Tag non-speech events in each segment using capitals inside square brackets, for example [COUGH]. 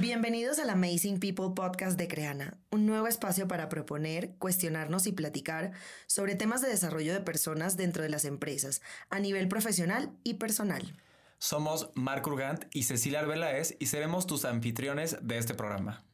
Bienvenidos al Amazing People Podcast de Creana, un nuevo espacio para proponer, cuestionarnos y platicar sobre temas de desarrollo de personas dentro de las empresas, a nivel profesional y personal. Somos Marc Urgant y Cecilia Arbeláez y seremos tus anfitriones de este programa.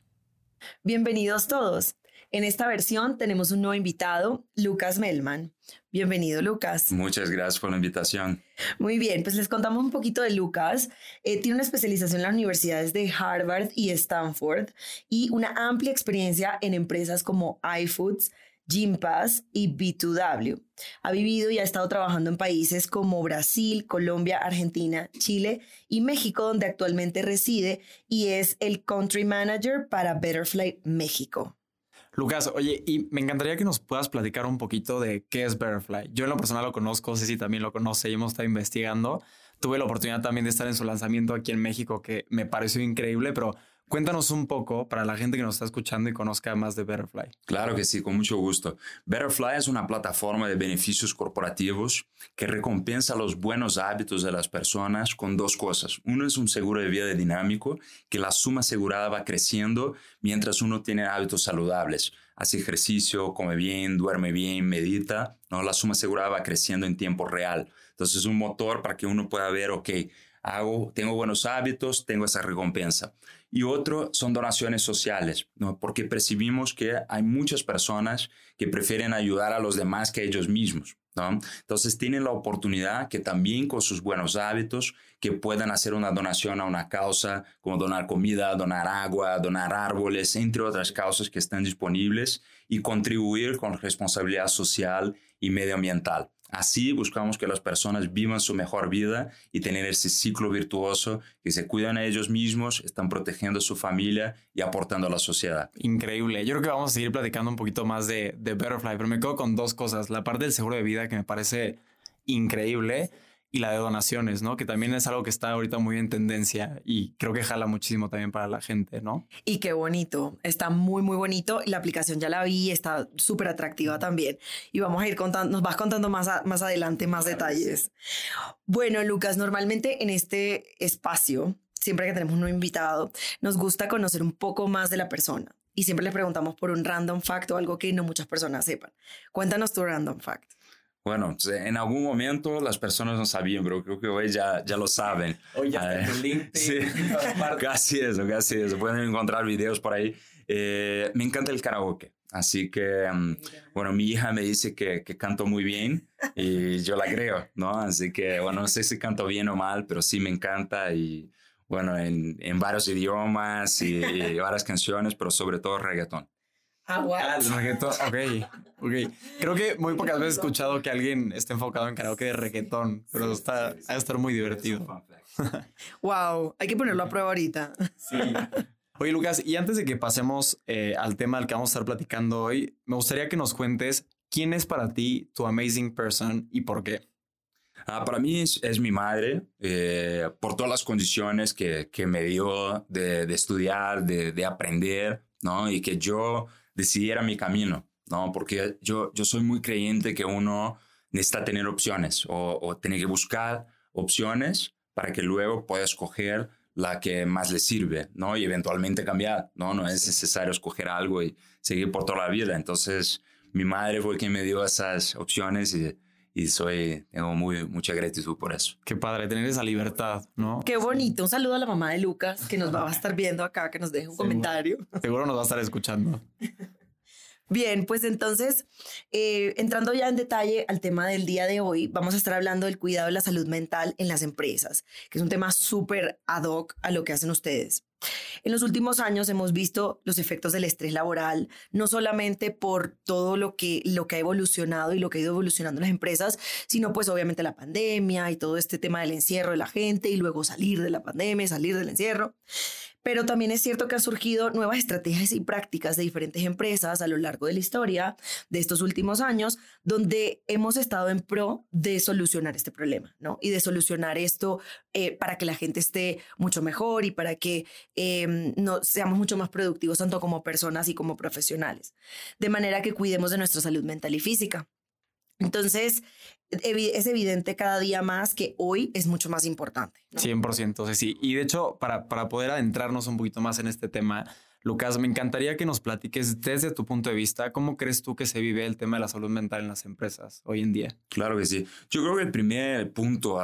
Bienvenidos todos. En esta versión tenemos un nuevo invitado, Lucas Melman. Bienvenido, Lucas. Muchas gracias por la invitación. Muy bien, pues les contamos un poquito de Lucas. Eh, tiene una especialización en las universidades de Harvard y Stanford y una amplia experiencia en empresas como iFoods, Gympass y B2W. Ha vivido y ha estado trabajando en países como Brasil, Colombia, Argentina, Chile y México, donde actualmente reside y es el Country Manager para Betterfly México. Lucas, oye, y me encantaría que nos puedas platicar un poquito de qué es Betterfly. Yo en lo personal lo conozco, Ceci también lo conoce y hemos estado investigando. Tuve la oportunidad también de estar en su lanzamiento aquí en México, que me pareció increíble, pero Cuéntanos un poco para la gente que nos está escuchando y conozca más de Betterfly. Claro que sí, con mucho gusto. Betterfly es una plataforma de beneficios corporativos que recompensa los buenos hábitos de las personas con dos cosas. Uno es un seguro de vida dinámico, que la suma asegurada va creciendo mientras uno tiene hábitos saludables. Hace ejercicio, come bien, duerme bien, medita. ¿no? La suma asegurada va creciendo en tiempo real. Entonces es un motor para que uno pueda ver, ok, hago, tengo buenos hábitos, tengo esa recompensa. Y otro son donaciones sociales, ¿no? porque percibimos que hay muchas personas que prefieren ayudar a los demás que a ellos mismos. ¿no? Entonces tienen la oportunidad que también con sus buenos hábitos que puedan hacer una donación a una causa como donar comida, donar agua, donar árboles, entre otras causas que están disponibles y contribuir con responsabilidad social y medioambiental. Así buscamos que las personas vivan su mejor vida y tener ese ciclo virtuoso, que se cuidan a ellos mismos, están protegiendo a su familia y aportando a la sociedad. Increíble. Yo creo que vamos a seguir platicando un poquito más de, de Butterfly, pero me quedo con dos cosas. La parte del seguro de vida que me parece increíble y la de donaciones, ¿no? Que también es algo que está ahorita muy en tendencia y creo que jala muchísimo también para la gente, ¿no? Y qué bonito, está muy, muy bonito. La aplicación ya la vi, está súper atractiva también. Y vamos a ir contando, nos vas contando más, más adelante más detalles. Bueno, Lucas, normalmente en este espacio, siempre que tenemos un invitado, nos gusta conocer un poco más de la persona. Y siempre le preguntamos por un random fact o algo que no muchas personas sepan. Cuéntanos tu random fact. Bueno, en algún momento las personas no sabían, pero creo que hoy ya, ya lo saben. Hoy ya está tu LinkedIn. [LAUGHS] Sí, casi eso, casi eso. Pueden encontrar videos por ahí. Eh, me encanta el karaoke. Así que, mm, bueno, mi hija me dice que, que, canto muy bien y yo la creo, ¿no? Así que, bueno, no sé si canto bien o mal, pero sí me encanta y, bueno, en, en varios idiomas y, y varias canciones, pero sobre todo reggaetón. Ah, reggaetón. [LAUGHS] Ok, ok. Creo que muy pocas veces he escuchado que alguien esté enfocado en karaoke de reggaetón, pero está, ha de estar muy divertido. wow, [LAUGHS] hay que ponerlo a prueba ahorita. Sí. [LAUGHS] Oye, Lucas, y antes de que pasemos eh, al tema al que vamos a estar platicando hoy, me gustaría que nos cuentes quién es para ti tu amazing person y por qué. Ah, para mí es, es mi madre, eh, por todas las condiciones que, que me dio de, de estudiar, de, de aprender, ¿no? Y que yo decidiera mi camino, ¿no? Porque yo, yo soy muy creyente que uno necesita tener opciones o, o tiene que buscar opciones para que luego pueda escoger la que más le sirve, ¿no? Y eventualmente cambiar, ¿no? No es necesario escoger algo y seguir por toda la vida. Entonces, mi madre fue quien me dio esas opciones y, y soy, tengo muy, mucha gratitud por eso. Qué padre tener esa libertad, ¿no? Qué bonito. Un saludo a la mamá de Lucas, que nos va a estar viendo acá, que nos deje un comentario. Seguro nos va a estar escuchando. Bien, pues entonces, eh, entrando ya en detalle al tema del día de hoy, vamos a estar hablando del cuidado de la salud mental en las empresas, que es un tema súper ad hoc a lo que hacen ustedes. En los últimos años hemos visto los efectos del estrés laboral, no solamente por todo lo que, lo que ha evolucionado y lo que ha ido evolucionando en las empresas, sino pues obviamente la pandemia y todo este tema del encierro de la gente y luego salir de la pandemia, salir del encierro. Pero también es cierto que han surgido nuevas estrategias y prácticas de diferentes empresas a lo largo de la historia de estos últimos años, donde hemos estado en pro de solucionar este problema, ¿no? Y de solucionar esto eh, para que la gente esté mucho mejor y para que em, no, seamos mucho más productivos tanto como personas y como profesionales. De manera que cuidemos de nuestra salud mental y física. Entonces, es evidente cada día más que hoy es mucho más importante. 100%, sí. Y de hecho, para, para poder adentrarnos un poquito más en este tema, Lucas, me encantaría que nos platiques desde tu punto de vista, ¿cómo crees tú que se vive el tema de la salud mental en las empresas hoy en día? Claro que sí. Yo creo que el primer punto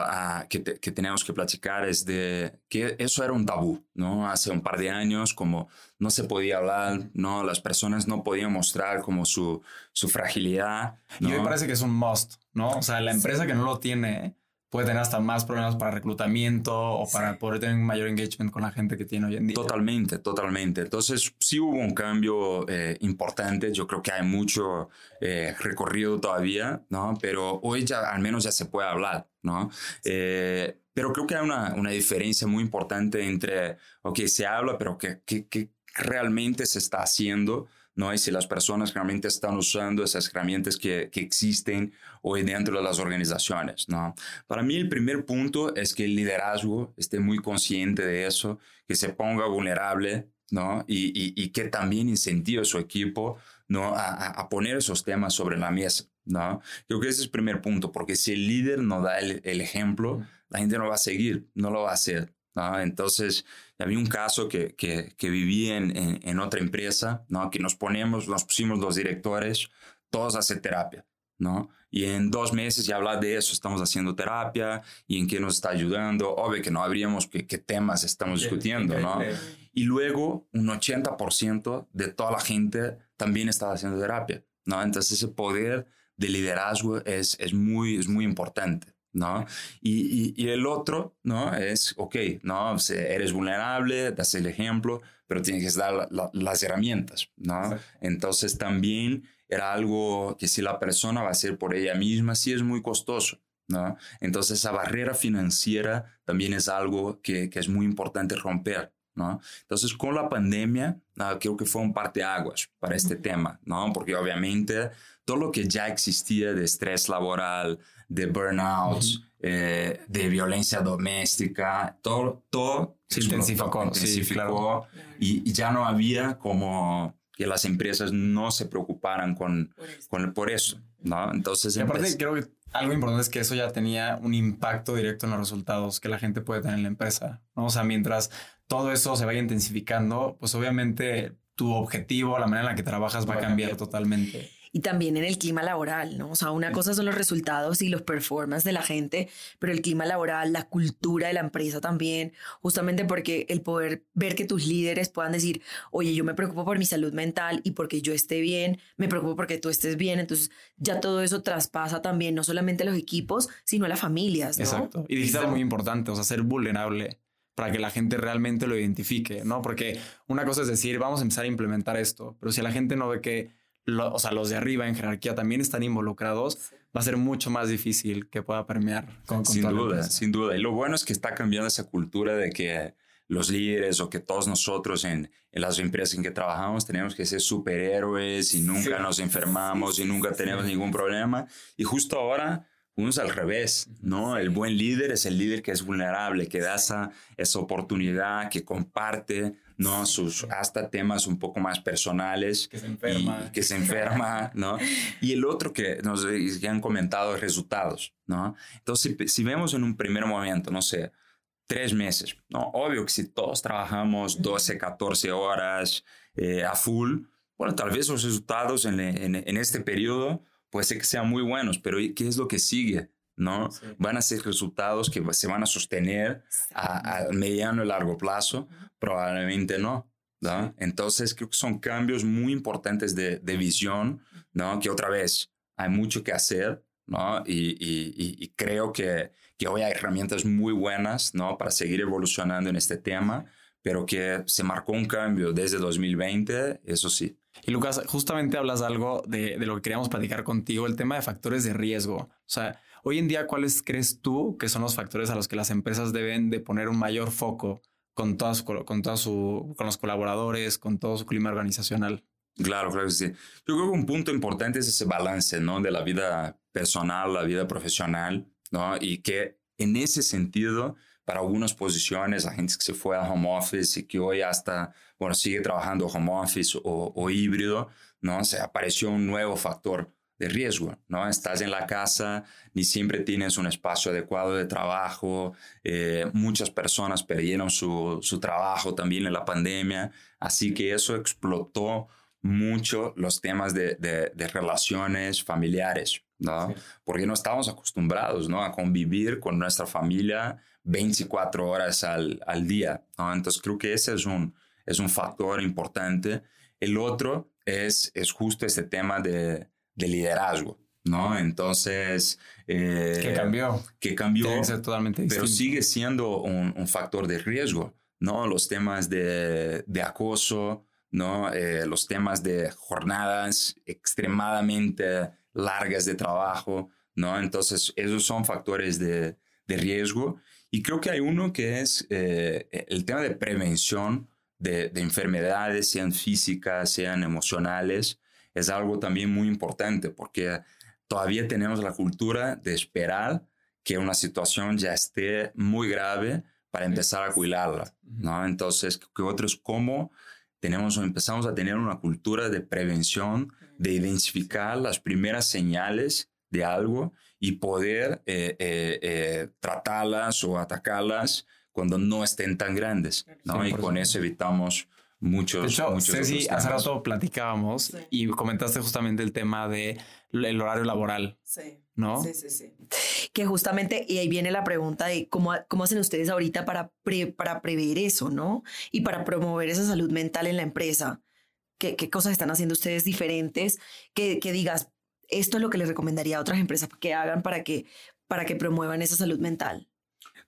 que, que, tenemos que platicar es de que eso era un tabú, ¿no? Hace un par de años, como no se podía hablar, ¿no? Las personas no podían mostrar como su, su fragilidad. Y me parece que es un must, ¿no? O sea, la empresa que no lo tiene puede tener hasta más problemas para reclutamiento o para poder tener un mayor engagement con la gente que tiene hoy en día. Totalmente, totalmente. Entonces, sí hubo un cambio eh, importante. Yo creo que hay mucho eh, recorrido todavía, ¿no? Pero hoy ya al menos ya se puede hablar, ¿no? Eh, pero creo que hay una, una, diferencia muy importante entre, ok, se habla, pero ¿qué, qué, qué realmente se está haciendo? ¿No? Y si las personas realmente están usando esas herramientas que, que, existen hoy dentro de las organizaciones, ¿no? Para mí el primer punto es que el liderazgo esté muy consciente de eso, que se ponga vulnerable, ¿no? Y, y, que también incentive a su equipo, ¿no? A, a, poner esos temas sobre la mesa, ¿no? Creo que ese es el primer punto, porque si el líder no da el, el ejemplo, la gente no va a seguir, no lo va a hacer, ¿no? Entonces, había un caso que, que, que viví en, en, otra empresa, ¿no? Que nos ponemos, nos pusimos los directores, todos a hacer terapia, ¿no? Y en dos meses ya hablar de eso, estamos haciendo terapia y en qué nos está ayudando. Obvio que no habríamos qué, qué temas estamos discutiendo, ¿no? Y luego un 80% de toda la gente también estaba haciendo terapia, ¿no? Entonces ese poder de liderazgo es, es, muy, es muy importante. ¿No? Y, y, el otro, ¿no? Es, ok, ¿no? Eres vulnerable, das el ejemplo, pero tienes que dar las herramientas, ¿no? Entonces también era algo que si la persona va a hacer por ella misma, sí es muy costoso, ¿no? Entonces esa barrera financiera también es algo que, que es muy importante romper, ¿no? Entonces, con la pandemia, creo que fue un parteaguas para este tema, ¿no? Porque obviamente todo lo que ya existía de estrés laboral, de burnout, eh, de violencia doméstica, todo, todo se intensificó, sí, claro. y, ya no había como que las empresas no se preocuparan con, por eso, con, por eso ¿no? Entonces, y aparte creo que algo importante es que eso ya tenía un impacto directo en los resultados que la gente puede tener en la empresa, ¿no? O sea, mientras todo eso se vaya intensificando, pues obviamente tu objetivo, la manera en la que trabajas va, a cambiar totalmente y también en el clima laboral, ¿no? O sea, una cosa son los resultados y los performances de la gente, pero el clima laboral, la cultura de la empresa también, justamente porque el poder ver que tus líderes puedan decir, oye, yo me preocupo por mi salud mental y porque yo esté bien, me preocupo porque tú estés bien, entonces ya todo eso traspasa también no solamente a los equipos, sino a las familias, ¿no? Exacto. Y dijiste algo muy importante, o sea, ser vulnerable para que la gente realmente lo identifique, ¿no? Porque una cosa es decir, vamos a empezar a implementar esto, pero si la gente no ve que o sea, los de arriba en jerarquía también están involucrados, va a ser mucho más difícil que pueda permear. Con, sin duda, sin duda. Y lo bueno es que está cambiando esa cultura de que los líderes o que todos nosotros en, en las empresas en que trabajamos tenemos que ser superhéroes y nunca nos enfermamos y nunca tenemos ningún problema. Y justo ahora uno es al revés, ¿no? El buen líder es el líder que es vulnerable, que da esa, esa oportunidad, que comparte, ¿no? Sus hasta temas un poco más personales. Que se enferma. Y, que se enferma, ¿no? [LAUGHS] Y el otro que nos han comentado resultados, ¿no? Entonces, si, vemos en un primer momento, no sé, tres meses, ¿no? Obvio que si todos trabajamos 12, 14 horas eh, a full, bueno, tal vez los resultados en, en, en este periodo puede ser que sean muy buenos, pero ¿qué es lo que sigue? ¿No? Van a ser resultados que se van a sostener a, mediano y largo plazo, probablemente no. ¿no? Entonces creo que son cambios muy importantes de, de, visión, ¿no? Que otra vez hay mucho que hacer, ¿no? Y, y, y, creo que, que hoy hay herramientas muy buenas, ¿no? Para seguir evolucionando en este tema, pero que se marcó un cambio desde 2020, eso sí. Y Lucas, justamente hablas algo de, de, lo que queríamos platicar contigo, el tema de factores de riesgo. O sea, hoy en día, ¿cuáles crees tú que son los factores a los que las empresas deben de poner un mayor foco con, todas con, su, con los colaboradores, con todo su clima organizacional? Claro, claro que sí. Yo creo que un punto importante es ese balance, ¿no? De la vida personal, la vida profesional, ¿no? Y que en ese sentido, para algunas posiciones, la gente que se fue a home office y que hoy hasta bueno, sigue trabajando home office o, híbrido, ¿no? Se apareció un nuevo factor de riesgo, ¿no? Estás en la casa, ni siempre tienes un espacio adecuado de trabajo, eh, muchas personas perdieron su, su, trabajo también en la pandemia, así que eso explotó mucho los temas de, de, relaciones familiares, ¿no? Porque no estábamos acostumbrados, ¿no? A convivir con nuestra familia 24 horas al, al día, ¿no? Entonces creo que ese es un, es un factor importante. El otro es, es justo este tema de de liderazgo, ¿no? Entonces... Eh, que cambió. Que cambió. totalmente pero sigue siendo un, factor de riesgo, ¿no? Los temas de, de acoso, ¿no? Eh, los temas de jornadas extremadamente largas de trabajo, ¿no? Entonces, esos son factores de, de riesgo. Y creo que hay uno que es eh, el tema de prevención de, de, enfermedades, sean físicas, sean emocionales, es algo también muy importante porque todavía tenemos la cultura de esperar que una situación ya esté muy grave para empezar a cuidarla, ¿no? Entonces, que otros cómo tenemos empezamos a tener una cultura de prevención, de identificar las primeras señales de algo y poder eh, eh, eh, tratarlas o atacarlas cuando no estén tan grandes, ¿no? Y con eso evitamos muchos. De hecho, muchos Ceci, hace rato platicábamos y comentaste justamente el tema de el horario laboral. Sí. ¿No? Sí, sí, sí. Que justamente, y ahí viene la pregunta de cómo, cómo hacen ustedes ahorita para, para prever eso, ¿no? Y para promover esa salud mental en la empresa. ¿Qué, qué cosas están haciendo ustedes diferentes? Que, que digas, esto es lo que les recomendaría a otras empresas que hagan para que, para que promuevan esa salud mental.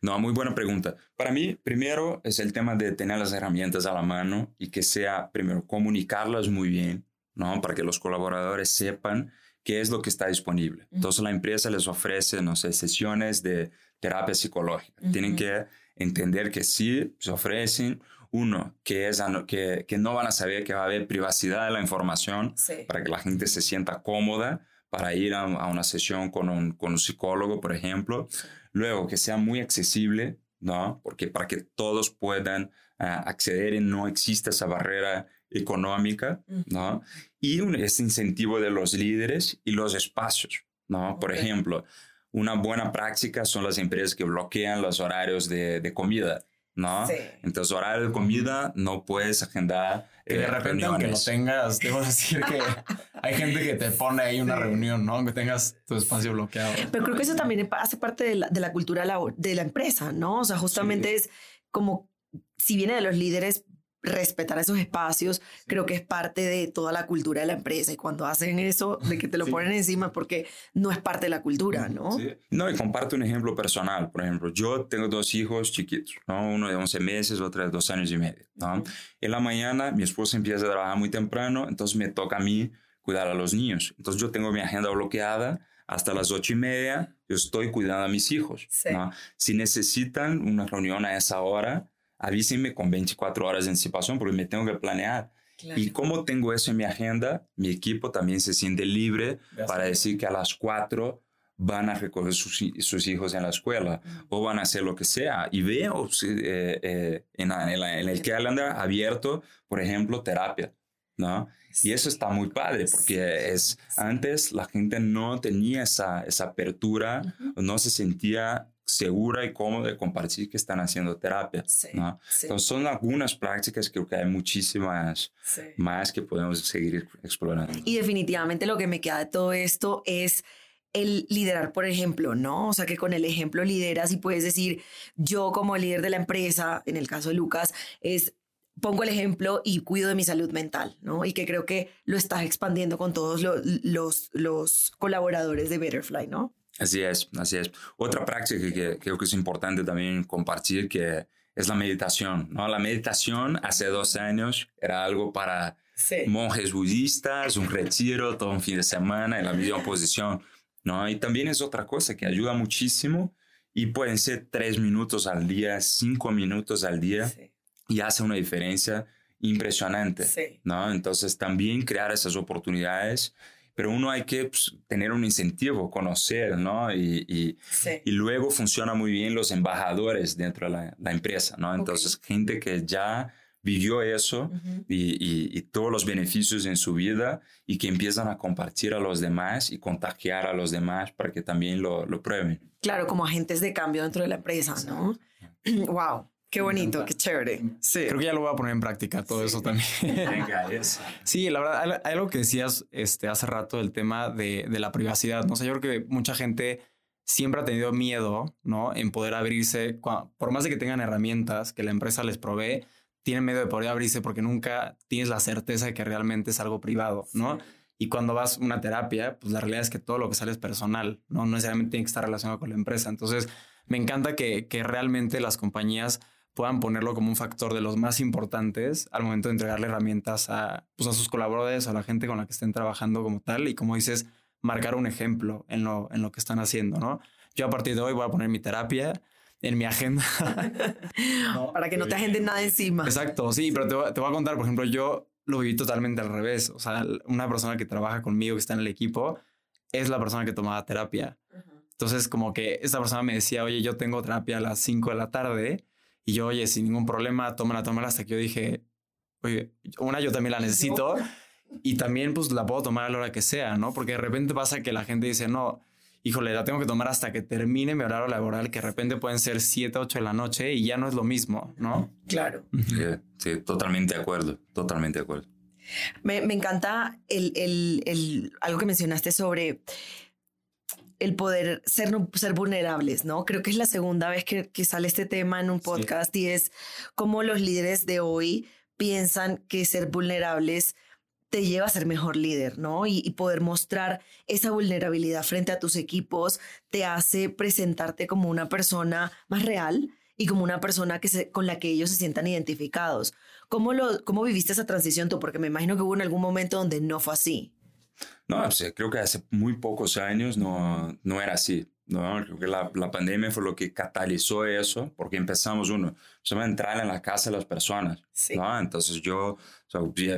No, muy buena pregunta. Para mí, primero es el tema de tener las herramientas a la mano y que sea, primero, comunicarlas muy bien, ¿no? Para que los colaboradores sepan qué es lo que está disponible. Entonces, la empresa les ofrece, no sé, sesiones de terapia psicológica. Tienen que entender que sí se ofrecen, uno, que, es, que, que no van a saber que va a haber privacidad de la información para que la gente se sienta cómoda para ir a, una sesión con un, con un, psicólogo, por ejemplo. Luego, que sea muy accesible, ¿no? Porque para que todos puedan ah, acceder y no exista esa barrera económica, ¿no? Y un, ese incentivo de los líderes y los espacios, ¿no? Por ejemplo, una buena práctica son las empresas que bloquean los horarios de, de comida. ¿No? Entonces, horario de comida no puedes agendar. Que de eh, repente, aunque lo tengas, debo decir que [LAUGHS] hay gente que te pone ahí una reunión, ¿no? Aunque tengas tu espacio bloqueado. Pero creo que eso también hace parte de la, de la cultura de la empresa, ¿no? O sea, justamente es como si viene de los líderes, respetar esos espacios, creo que es parte de toda la cultura de la empresa. Y cuando hacen eso, de que te lo ponen encima, porque no es parte de la cultura, ¿no? Sí. No, y comparto un ejemplo personal. Por ejemplo, yo tengo dos hijos chiquitos, ¿no? Uno de 11 meses, otro de dos años y medio, ¿no? En la mañana, mi esposa empieza a trabajar muy temprano, entonces me toca a mí cuidar a los niños. Entonces yo tengo mi agenda bloqueada hasta las ocho y media, yo estoy cuidando a mis hijos. ¿no? Si necesitan una reunión a esa hora, avísenme con 24 horas de anticipación porque me tengo que planear. Y como tengo eso en mi agenda, mi equipo también se siente libre para decir que a las 4 van a recoger sus, sus hijos en la escuela o van a hacer lo que sea. Y veo eh, eh, en, en, el calendar abierto, por ejemplo, terapia. ¿no? Y eso está muy padre porque es, antes la gente no tenía esa, esa apertura, no se sentía segura y cómoda de compartir que están haciendo terapia. ¿no? Entonces son algunas prácticas, creo que hay muchísimas más que podemos seguir explorando. Y definitivamente lo que me queda de todo esto es el liderar, por ejemplo, ¿no? O sea, que con el ejemplo lideras y puedes decir, yo como líder de la empresa, en el caso de Lucas, es pongo el ejemplo y cuido de mi salud mental, ¿no? Y que creo que lo estás expandiendo con todos los, los, los colaboradores de Betterfly, ¿no? Así es, así es. Otra práctica que, creo que es importante también compartir que es la meditación, ¿no? La meditación hace dos años era algo para monjes budistas, un retiro todo un fin de semana en la misma posición, ¿no? Y también es otra cosa que ayuda muchísimo y pueden ser tres minutos al día, cinco minutos al día y hace una diferencia impresionante, ¿no? Entonces también crear esas oportunidades pero uno hay que pues, tener un incentivo, conocer, ¿no? Y, y, y, luego funciona muy bien los embajadores dentro de la, la empresa, ¿no? Entonces, gente que ya vivió eso y, y, todos los beneficios en su vida y que empiezan a compartir a los demás y contagiar a los demás para que también lo, lo prueben. Claro, como agentes de cambio dentro de la empresa, ¿no? wow. [CLEARS THROAT] Qué bonito, qué chévere. Sí. Creo que ya lo voy a poner en práctica todo eso también. Venga, eso. [LAUGHS] Sí, la verdad, hay algo que decías este, hace rato del tema de, de la privacidad. No sé, yo creo que mucha gente siempre ha tenido miedo, ¿no? En poder abrirse, por más de que tengan herramientas que la empresa les provee, tienen miedo de poder abrirse porque nunca tienes la certeza de que realmente es algo privado, ¿no? Y cuando vas a una terapia, pues la realidad es que todo lo que sale es personal, ¿no? No necesariamente tiene que estar relacionado con la empresa. Entonces, me encanta que, que realmente las compañías puedan ponerlo como un factor de los más importantes al momento de entregarle herramientas a, pues a sus colaboradores, a la gente con la que estén trabajando como tal. Y como dices, marcar un ejemplo en lo, en lo que están haciendo, ¿no? Yo a partir de hoy voy a poner mi terapia en mi agenda. [LAUGHS] Para que no te agenden nada encima. Exacto, sí, pero te, voy a contar, por ejemplo, yo lo viví totalmente al revés. O sea, una persona que trabaja conmigo, que está en el equipo, es la persona que tomaba terapia. Entonces, como que esta persona me decía, oye, yo tengo terapia a las 5 de la tarde. Y yo, oye, sin ningún problema, tómala, tómala. Hasta que yo dije, oye, una, yo también la necesito y también pues la puedo tomar a la hora que sea, ¿no? Porque de repente pasa que la gente dice, no, híjole, la tengo que tomar hasta que termine mi horario laboral, que de repente pueden ser 7, 8 de la noche y ya no es lo mismo, ¿no? Claro. Sí, totalmente de acuerdo, totalmente de acuerdo. Me, encanta el, el, algo que mencionaste sobre el poder ser, ser vulnerables, ¿no? Creo que es la segunda vez que, sale este tema en un podcast y es cómo los líderes de hoy piensan que ser vulnerables te lleva a ser mejor líder, ¿no? Y, poder mostrar esa vulnerabilidad frente a tus equipos te hace presentarte como una persona más real y como una persona que se, con la que ellos se sientan identificados. ¿Cómo, lo, ¿Cómo viviste esa transición tú? Porque me imagino que hubo en algún momento donde no fue así. No, creo que hace muy pocos años no, no era así. No, creo que la, la, pandemia fue lo que catalizó eso, porque empezamos uno, va a entrar en la casa de las personas, ¿no? Entonces yo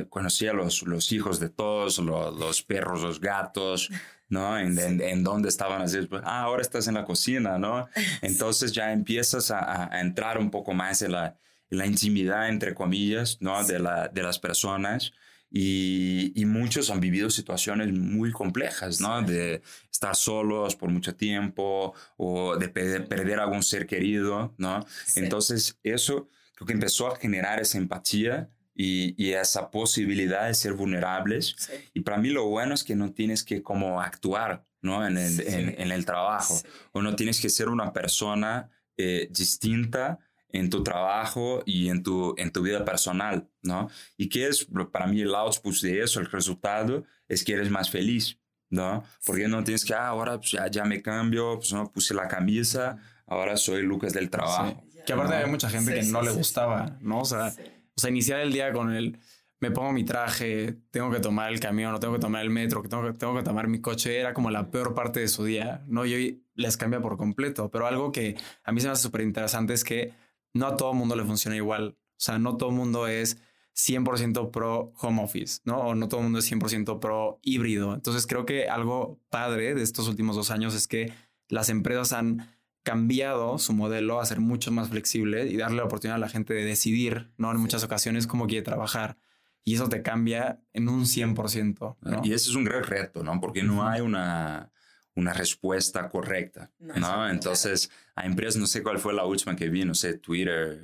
conocía a los, los hijos de todos, los, los perros, los gatos, ¿no? En, en, dónde estaban así, pues, ah, ahora estás en la cocina, ¿no? [LAUGHS] Entonces ya empiezas a, a, entrar un poco más en la, en la intimidad, entre comillas, ¿no? De, la, de las personas. Y, y, muchos han vivido situaciones muy complejas, ¿no? De estar solos por mucho tiempo o de perder, algún ser querido, ¿no? Entonces, eso creo que empezó a generar esa empatía y, y esa posibilidad de ser vulnerables. Y para mí lo bueno es que no tienes que como actuar, ¿no? En el, en, el trabajo. O no tienes que ser una persona eh, distinta en tu trabajo y en tu, en tu vida personal, ¿no? Y que es, para mí, el output de eso, el resultado, es que eres más feliz, ¿no? Porque no tienes que, ah, ahora pues, ya, ya, me cambio, pues no puse la camisa, ahora soy Lucas del trabajo. Que aparte hay mucha gente que no le gustaba, ¿no? O sea, o sea, iniciar el día con el, me pongo mi traje, tengo que tomar el camión, o tengo que tomar el metro, que tengo, que tengo que tomar mi coche, era como la peor parte de su día, ¿no? Y hoy les cambia por completo, pero algo que a mí se me hace súper interesante es que no a todo el mundo le funciona igual. O sea, no todo el mundo es 100% pro home office, ¿no? O no todo el mundo es 100% pro híbrido. Entonces creo que algo padre de estos últimos dos años es que las empresas han cambiado su modelo a ser mucho más flexible y darle la oportunidad a la gente de decidir, ¿no? En muchas ocasiones cómo quiere trabajar. Y eso te cambia en un 100%. ¿no? Y ese es un gran reto, ¿no? Porque no hay una una respuesta correcta, ¿no? Entonces, a empresas, no sé cuál fue la última que vi, no sé, Twitter,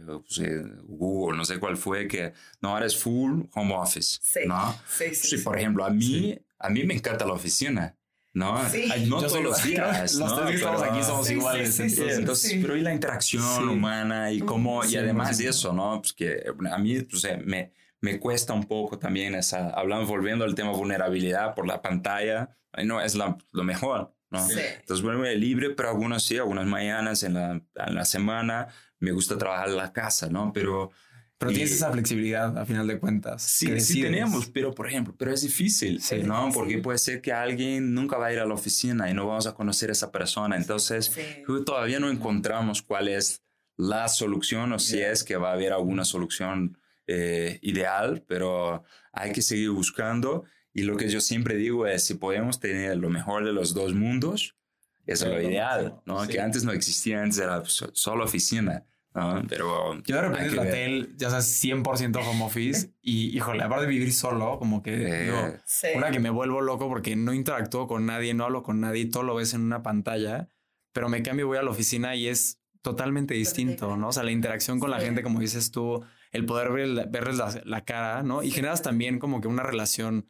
Google, no sé cuál fue, que no, ahora es full home office, sí. ¿no? Sí, sí, sí, por ejemplo, a mí, a mí me encanta la oficina, ¿no? Sí. No todos los días, Los tres que estamos aquí somos iguales. Entonces, pero y la interacción humana y cómo, y además de eso, ¿no? Pues que a mí, pues, me, me cuesta un poco también esa, hablando, volviendo al tema vulnerabilidad por la pantalla, no, es la, lo mejor, ¿no? Entonces, bueno, libre, pero algunas sí, algunas mañanas en la, en la semana me gusta trabajar en la casa, ¿no? Pero... Pero tienes esa flexibilidad a final de cuentas. Sí, sí tenemos, pero por ejemplo, pero es difícil, ¿no? Porque puede ser que alguien nunca va a ir a la oficina y no vamos a conocer a esa persona. Entonces, todavía no encontramos cuál es la solución o si es que va a haber alguna solución eh, ideal, pero hay que seguir buscando y lo que yo siempre digo es, si podemos tener lo mejor de los dos mundos, es lo ideal, ¿no? Que antes no existía, antes era solo oficina, Pero yo de repente la tel, ya sabes, 100% home office y híjole, aparte de vivir solo, como que digo, una que me vuelvo loco porque no interactúo con nadie, no hablo con nadie, todo lo ves en una pantalla, pero me cambio, voy a la oficina y es totalmente distinto, ¿no? O sea, la interacción con la gente, como dices tú, el poder ver, verles la, la, cara, ¿no? Y generas también como que una relación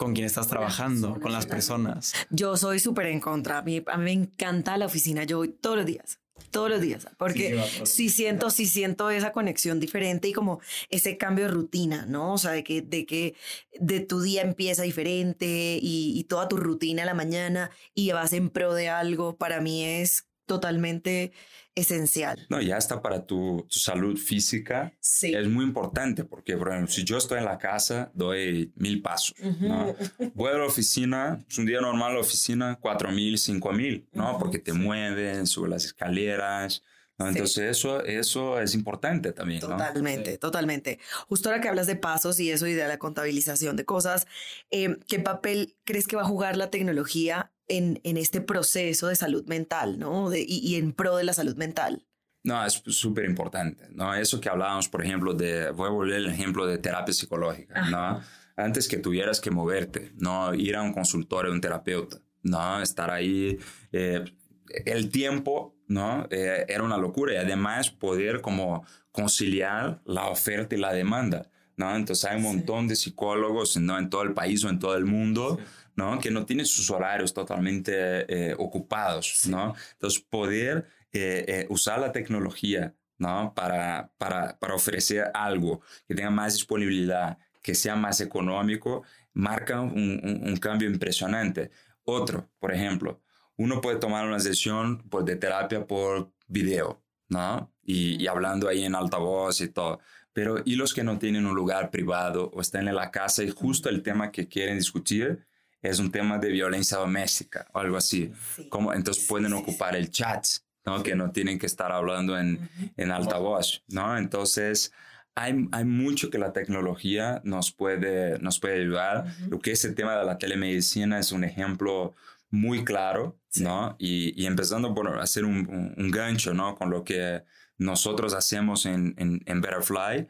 con quien estás trabajando, con las personas. Yo soy súper en contra. A mí, a mí me encanta la oficina. Yo voy todos los días todos los días, porque sí, siento, sí siento esa conexión diferente y como ese cambio de rutina, ¿no? O sea, de que de, que de tu día empieza diferente y, y toda tu rutina a la mañana y vas en pro de algo, para mí es totalmente esencial. No, ya está para tu, salud física. Sí. Es muy importante porque, por ejemplo, si yo estoy en la casa, doy mil pasos. ¿no? Voy a la oficina, es un día normal la oficina, cuatro mil, cinco mil, ¿no? Porque te mueven, subes las escaleras. Entonces eso, eso es importante también. Totalmente, totalmente. Justo ahora que hablas de pasos y eso y de la contabilización de cosas, eh, ¿qué papel crees que va a jugar la tecnología en, en este proceso de salud mental, ¿no? y, y, en pro de la salud mental. No, es súper importante, ¿no? Eso que hablábamos, por ejemplo, de, voy a volver el ejemplo de terapia psicológica, ¿no? Antes que tuvieras que moverte, ¿no? Ir a un consultorio, un terapeuta, ¿no? Estar ahí, eh, el tiempo, ¿no? Eh, era una locura y además poder como conciliar la oferta y la demanda, ¿no? Entonces hay un montón de psicólogos, ¿no? En todo el país o en todo el mundo. ¿no? Que no tienen sus horarios totalmente eh, ocupados, ¿no? Entonces, poder eh, eh, usar la tecnología, ¿no? Para, para, para ofrecer algo que tenga más disponibilidad, que sea más económico, marca un, un, cambio impresionante. Otro, por ejemplo, uno puede tomar una sesión pues, de terapia por video, ¿no? Y, y, hablando ahí en altavoz y todo. Pero ¿y los que no tienen un lugar privado o están en la casa y justo el tema que quieren discutir es un tema de violencia doméstica o algo así. Como, entonces pueden ocupar el chat, ¿no? Que no tienen que estar hablando en, en altavoz, ¿no? Entonces, hay, hay, mucho que la tecnología nos puede, nos puede ayudar. Lo que es el tema de la telemedicina es un ejemplo muy claro, ¿no? Y, y, empezando por hacer un, un, gancho, ¿no? Con lo que nosotros hacemos en, en, en Betterfly,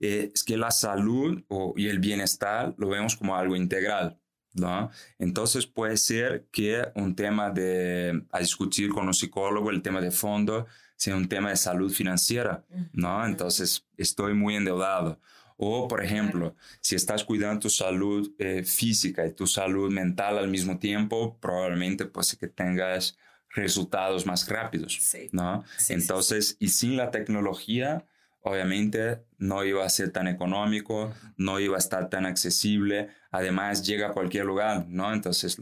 eh, es que la salud o, y el bienestar lo vemos como algo integral. ¿no? Entonces puede ser que un tema de, a discutir con un psicólogo, el tema de fondo, sea un tema de salud financiera, ¿no? Entonces estoy muy endeudado. O, por ejemplo, si estás cuidando tu salud eh, física y tu salud mental al mismo tiempo, probablemente pues que tengas resultados más rápidos, ¿no? Entonces, y sin la tecnología, obviamente no iba a ser tan económico, no iba a estar tan accesible, además llega a cualquier lugar, ¿no? Entonces,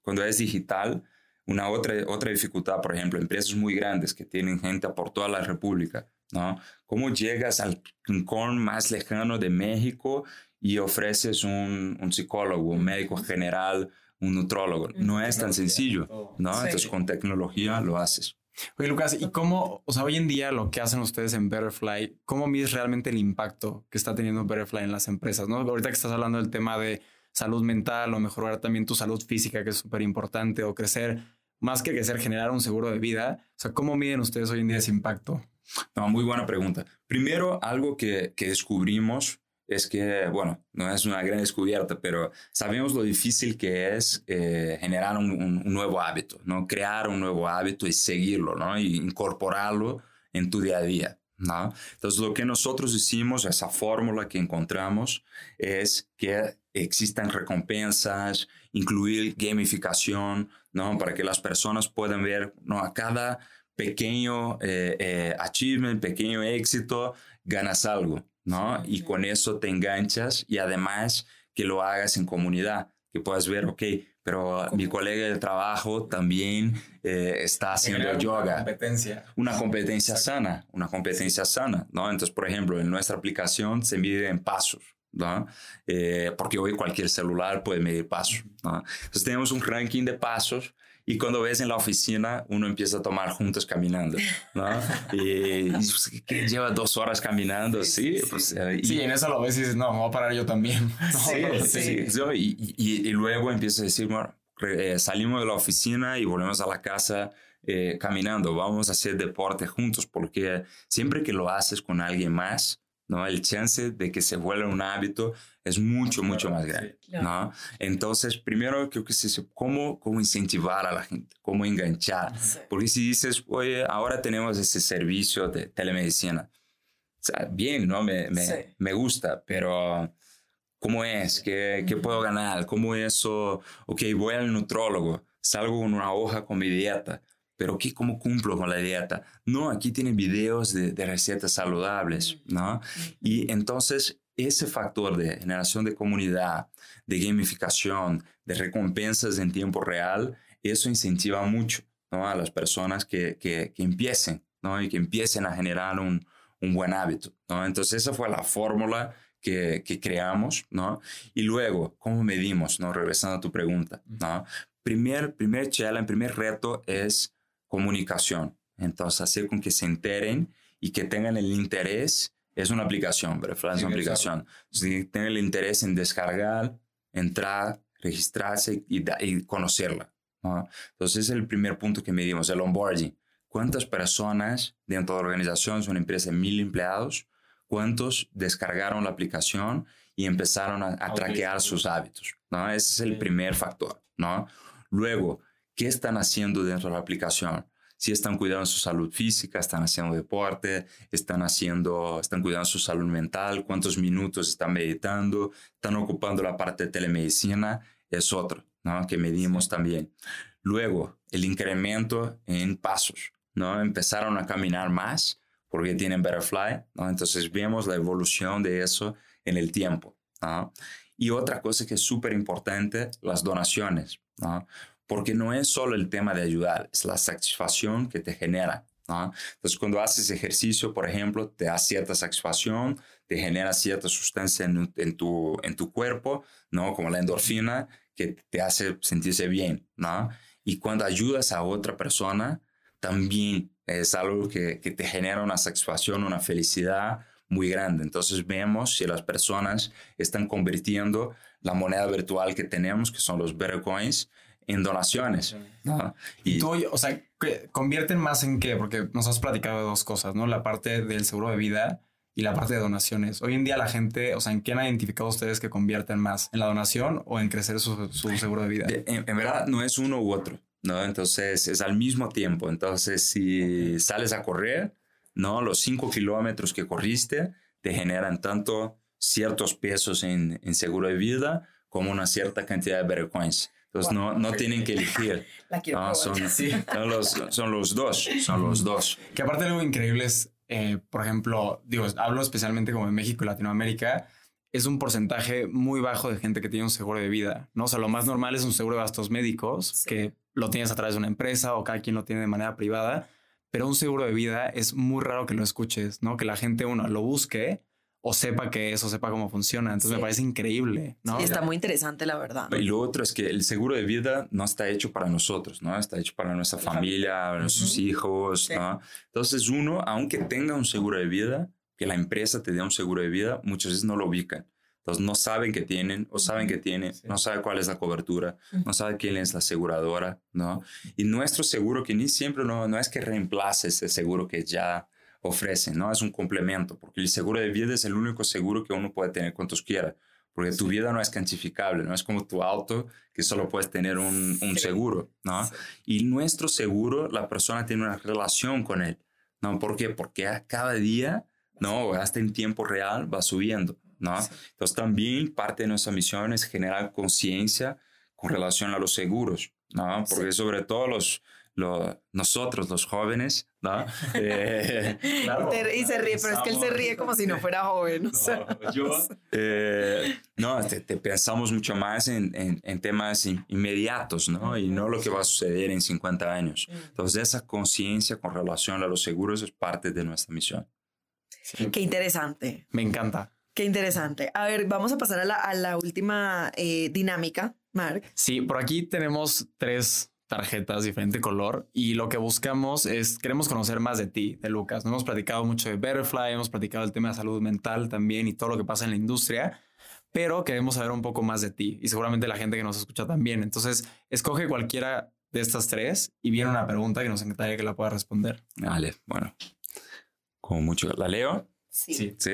cuando es digital, una otra, otra dificultad, por ejemplo, empresas muy grandes que tienen gente por toda la República, ¿no? ¿Cómo llegas al rincón más lejano de México y ofreces un, un psicólogo, un médico general, un nutrólogo? No es tan sencillo, ¿no? Entonces, con tecnología lo haces. Oye, Lucas, ¿y cómo, o sea, hoy en día lo que hacen ustedes en Betterfly, cómo mides realmente el impacto que está teniendo Betterfly en las empresas? ¿no? Ahorita que estás hablando del tema de salud mental o mejorar también tu salud física, que es súper importante, o crecer, más que crecer, generar un seguro de vida. O sea, ¿cómo miden ustedes hoy en día ese impacto? No, muy buena pregunta. Primero, algo que, que descubrimos es que, bueno, no es una gran descubierta, pero sabemos lo difícil que es eh, generar un, nuevo hábito, ¿no? Crear un nuevo hábito y seguirlo, ¿no? Y incorporarlo en tu día a día, ¿no? Entonces, lo que nosotros hicimos, esa fórmula que encontramos, es que existan recompensas, incluir gamificación, ¿no? Para que las personas puedan ver, ¿no? A cada pequeño eh, eh, achievement, pequeño éxito, ganas algo. ¿no? Y con eso te enganchas y además que lo hagas en comunidad, que puedas ver, ok, pero mi colega de trabajo también eh, está haciendo yoga. Una competencia. Una competencia sana, una competencia sana, ¿no? Entonces, por ejemplo, en nuestra aplicación se mide en pasos, ¿no? Eh, porque hoy cualquier celular puede medir pasos, ¿no? Entonces tenemos un ranking de pasos y cuando ves en la oficina, uno empieza a tomar juntos caminando, ¿no? [LAUGHS] Y, pues, lleva dos horas caminando, sí. Pues, eh, y, sí, en eso lo ves y dices, no, me voy a parar yo también. [LAUGHS] sí, sí. Y, y, luego empieza a decir, bueno, eh, salimos de la oficina y volvemos a la casa eh, caminando, vamos a hacer deporte juntos, porque siempre que lo haces con alguien más, ¿no? El chance de que se vuelva un hábito es mucho, mucho más grande, ¿no? Entonces, primero creo que es cómo, cómo incentivar a la gente, cómo enganchar. Porque si dices, oye, ahora tenemos ese servicio de telemedicina, o sea, bien, ¿no? Me, me, me gusta, pero ¿cómo es? ¿Qué, ¿Qué, puedo ganar? ¿Cómo eso? Ok, voy al nutrólogo, salgo con una hoja con mi dieta pero ¿qué, ¿cómo cumplo con la dieta? No, aquí tienen videos de, recetas saludables, mm. ¿no? Y entonces ese factor de generación de comunidad, de gamificación, de recompensas en tiempo real, eso incentiva mucho ¿no? a las personas que, que, empiecen, ¿no? Y que empiecen a generar un, un buen hábito, ¿no? Entonces esa fue la fórmula que, que, creamos, ¿no? Y luego, ¿cómo medimos, ¿no? Regresando a tu pregunta, ¿no? Primer, primer challenge, primer reto es comunicación. Entonces, hacer con que se enteren y que tengan el interés. Es una aplicación, pero es una aplicación. Si tienen el interés en descargar, entrar, registrarse y, conocerla. Entonces, es el primer punto que medimos, el onboarding. ¿Cuántas personas dentro de la organización, es una empresa de mil empleados, cuántos descargaron la aplicación y empezaron a, a traquear sus hábitos? ¿no? Ese es el primer factor. ¿no? Luego, qué están haciendo dentro de la aplicación. Si están cuidando su salud física, están haciendo deporte, están haciendo, están cuidando su salud mental, cuántos minutos están meditando, están ocupando la parte de telemedicina, es otro, ¿no? Que medimos también. Luego, el incremento en pasos, ¿no? Empezaron a caminar más porque tienen Betterfly, ¿no? Entonces vemos la evolución de eso en el tiempo, ¿no? Y otra cosa que es súper importante, las donaciones, ¿no? Porque no es solo el tema de ayudar, es la satisfacción que te genera. Entonces, cuando haces ejercicio, por ejemplo, te da cierta satisfacción, te genera cierta sustancia en, tu, en tu cuerpo, ¿no? como la endorfina, que te hace sentirse bien. ¿no? Y cuando ayudas a otra persona, también es algo que, que te genera una satisfacción, una felicidad muy grande. Entonces vemos si las personas están convirtiendo la moneda virtual que tenemos, que son los Better Coins, en donaciones. Y, tú, o sea, ¿convierten más en qué? Porque nos has platicado de dos cosas, ¿no? La parte del seguro de vida y la parte de donaciones. Hoy en día la gente, o sea, ¿en qué han identificado ustedes que convierten más? ¿En la donación o en crecer su, seguro de vida? en, verdad no es uno u otro, ¿no? Entonces es al mismo tiempo. Entonces si sales a correr, ¿no? Los cinco kilómetros que corriste te generan tanto ciertos pesos en, en seguro de vida como una cierta cantidad de Better Entonces no, no tienen que elegir. [LAUGHS] son, [LAUGHS] son, los, son, los, dos, son los dos. Que aparte algo increíble es, eh, por ejemplo, digo, hablo especialmente como en México y Latinoamérica, es un porcentaje muy bajo de gente que tiene un seguro de vida, ¿no? O sea, lo más normal es un seguro de gastos médicos, que lo tienes a través de una empresa o cada quien lo tiene de manera privada, pero un seguro de vida es muy raro que lo escuches, ¿no? Que la gente, uno, lo busque o sepa que eso, sepa cómo funciona. Entonces me parece increíble, ¿no? está muy interesante, la verdad. Y lo otro es que el seguro de vida no está hecho para nosotros, ¿no? Está hecho para nuestra familia, nuestros hijos, ¿no? Entonces uno, aunque tenga un seguro de vida, que la empresa te dé un seguro de vida, muchas veces no lo ubican. Entonces no saben que tienen o saben que tienen, no saben cuál es la cobertura, no saben quién es la aseguradora, ¿no? Y nuestro seguro, que ni siempre no, no es que reemplace ese seguro que ya ofrecen, ¿no? Es un complemento, porque el seguro de vida es el único seguro que uno puede tener cuantos quiera, porque tu vida no es cantificable, no es como tu auto que solo puedes tener un, un seguro, ¿no? Y nuestro seguro, la persona tiene una relación con él, ¿no? ¿Por qué? Porque cada día, ¿no? Hasta en tiempo real va subiendo, ¿no? Entonces también parte de nuestra misión es generar conciencia con relación a los seguros, ¿no? Porque sobre todo los, nosotros los jóvenes, ¿no? [LAUGHS] Eh, y, se ríe, pero es que él se ríe como si no fuera joven. No, yo, [LAUGHS] eh, no te, pensamos mucho más en, en, temas inmediatos, ¿no? Y no lo que va a suceder en 50 años. Mm. Entonces, esa conciencia con relación a los seguros es parte de nuestra misión. Qué interesante. Me encanta. Qué interesante. A ver, vamos a pasar a la, a la última eh, dinámica, Mark. Sí, por aquí tenemos tres tarjetas, diferente color. Y lo que buscamos es, queremos conocer más de ti, de Lucas. No hemos platicado mucho de Betterfly, hemos platicado el tema de salud mental también y todo lo que pasa en la industria, pero queremos saber un poco más de ti y seguramente la gente que nos escucha también. Entonces, escoge cualquiera de estas tres y viene una pregunta que nos encantaría que la pueda responder. Vale, bueno. Con mucho. ¿La leo? Sí. Sí.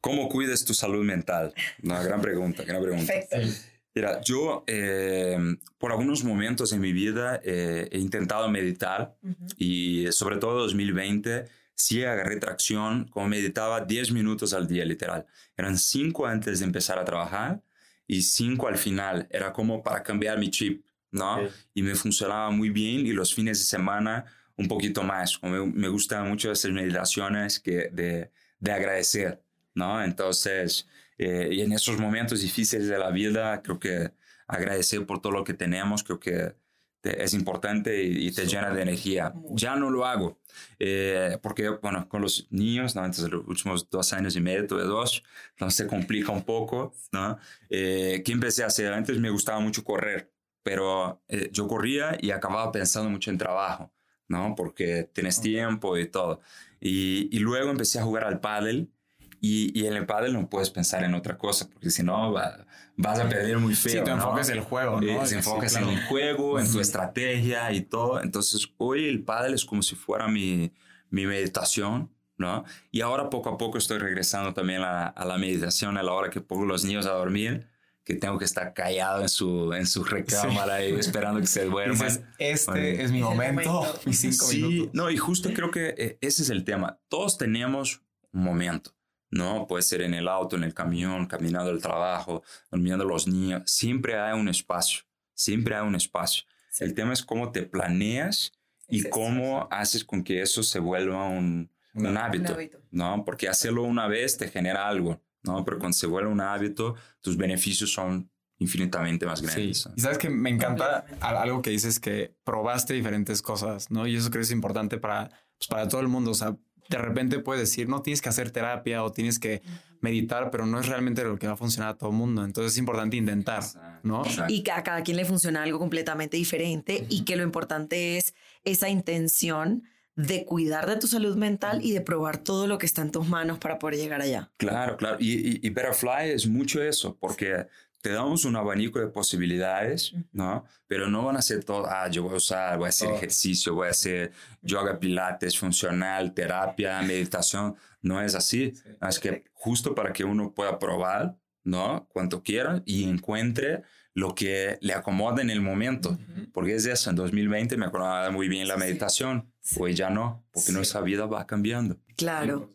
¿Cómo cuidas tu salud mental? Una gran pregunta, gran pregunta. Perfecto. Mira, yo eh, por algunos momentos en mi vida eh, he intentado meditar Ujú. y sobre todo 2020 sí agarré tracción, como meditaba 10 minutos al día, literal. Eran 5 antes de empezar a trabajar y 5 al final. Era como para cambiar mi chip, ¿no? Y me funcionaba muy bien y los fines de semana un poquito más. Como me, me gustan mucho esas meditaciones que de, de agradecer, ¿no? Entonces, eh, y en esos momentos difíciles de la vida, creo que agradecer por todo lo que tenemos, creo que te- es importante y, y te llena de energía. Ya no lo hago, eh, porque, bueno, con los niños, ¿no? Entonces, los últimos dos años y medio, tuve dos, entonces se complica un poco, ¿no? Eh, ¿Qué empecé a hacer? Antes me gustaba mucho correr, pero eh, yo corría y acababa pensando mucho en trabajo, ¿no? Porque tienes tiempo y todo. Y, y luego empecé a jugar al pádel y, y en el pádel no puedes pensar en otra cosa, porque si no va- vas a perder muy feo. Sí, tu ¿no? enfoque es el juego, Eh, ¿no? te Sí, enfocas claro. en el juego, en tu estrategia y todo. Entonces, hoy el pádel es como si fuera mi, mi meditación, ¿no? Y ahora poco a poco estoy regresando también a, a la meditación a la hora que pongo los niños a dormir, que tengo que estar callado en su, en su recámara y esperando que se [LAUGHS] duerman. Dices, este Bueno. es mi momento, momento. mis cinco sí, minutos. no, y justo creo que eh, ese es el tema. Todos tenemos un momento, ¿no? Puede ser en el auto, en el camión, caminando al trabajo, durmiendo los niños. Siempre hay un espacio, siempre hay un espacio. Sí. El tema es cómo te planeas y Sí, sí, cómo haces con que eso se vuelva un, un Un hábito, Un hábito. ¿no? Porque hacerlo una vez te genera algo, ¿no? Pero cuando se vuelve un hábito, tus beneficios son infinitamente más Sí. grandes. Y sabes que me encanta algo que dices que probaste diferentes cosas, ¿no? Y eso creo que es importante para, pues, para todo el mundo. O sea, de repente puedes decir, no tienes que hacer terapia o tienes que meditar, pero no es realmente lo que va a funcionar a todo el mundo. Entonces es importante intentar, ¿no? Exacto. Y que a cada quien le funciona algo completamente diferente y que lo importante es esa intención de cuidar de tu salud mental y de probar todo lo que está en tus manos para poder llegar allá. Claro, claro. Y, y, y Betterfly es mucho eso, porque te damos un abanico de posibilidades, ¿no? Pero no van a ser todo, ah, yo voy a usar, voy a hacer Todo. ejercicio, voy a hacer yoga, pilates, funcional, terapia, [LAUGHS] meditación. No es así. Es que justo para que uno pueda probar, ¿no? Cuanto quiera y encuentre lo que le acomoda en el momento. Porque es eso, en 2020 me acordaba muy bien la Sí. meditación. Sí. Hoy ya no, porque Sí. nuestra vida va cambiando. Claro,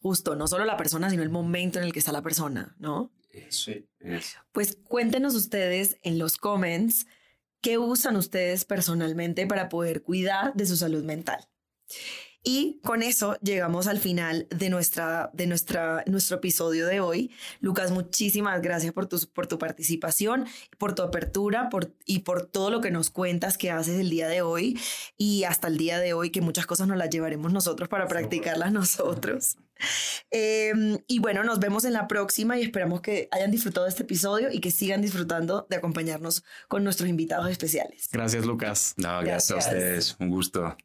justo, no solo la persona, sino el momento en el que está la persona, ¿no? Sí, es. Pues cuéntenos ustedes en los comments qué usan ustedes personalmente para poder cuidar de su salud mental. Y con eso llegamos al final de, nuestra, de nuestra, nuestro episodio de hoy. Lucas, muchísimas gracias por tu, por tu participación, por tu apertura por, y por todo lo que nos cuentas que haces el día de hoy y hasta el día de hoy, que muchas cosas nos las llevaremos nosotros para practicarlas nosotros. [LAUGHS] Eh, y bueno, nos vemos en la próxima y esperamos que hayan disfrutado de este episodio y que sigan disfrutando de acompañarnos con nuestros invitados especiales. Gracias, Lucas. No, gracias, Gracias. a ustedes. Un gusto.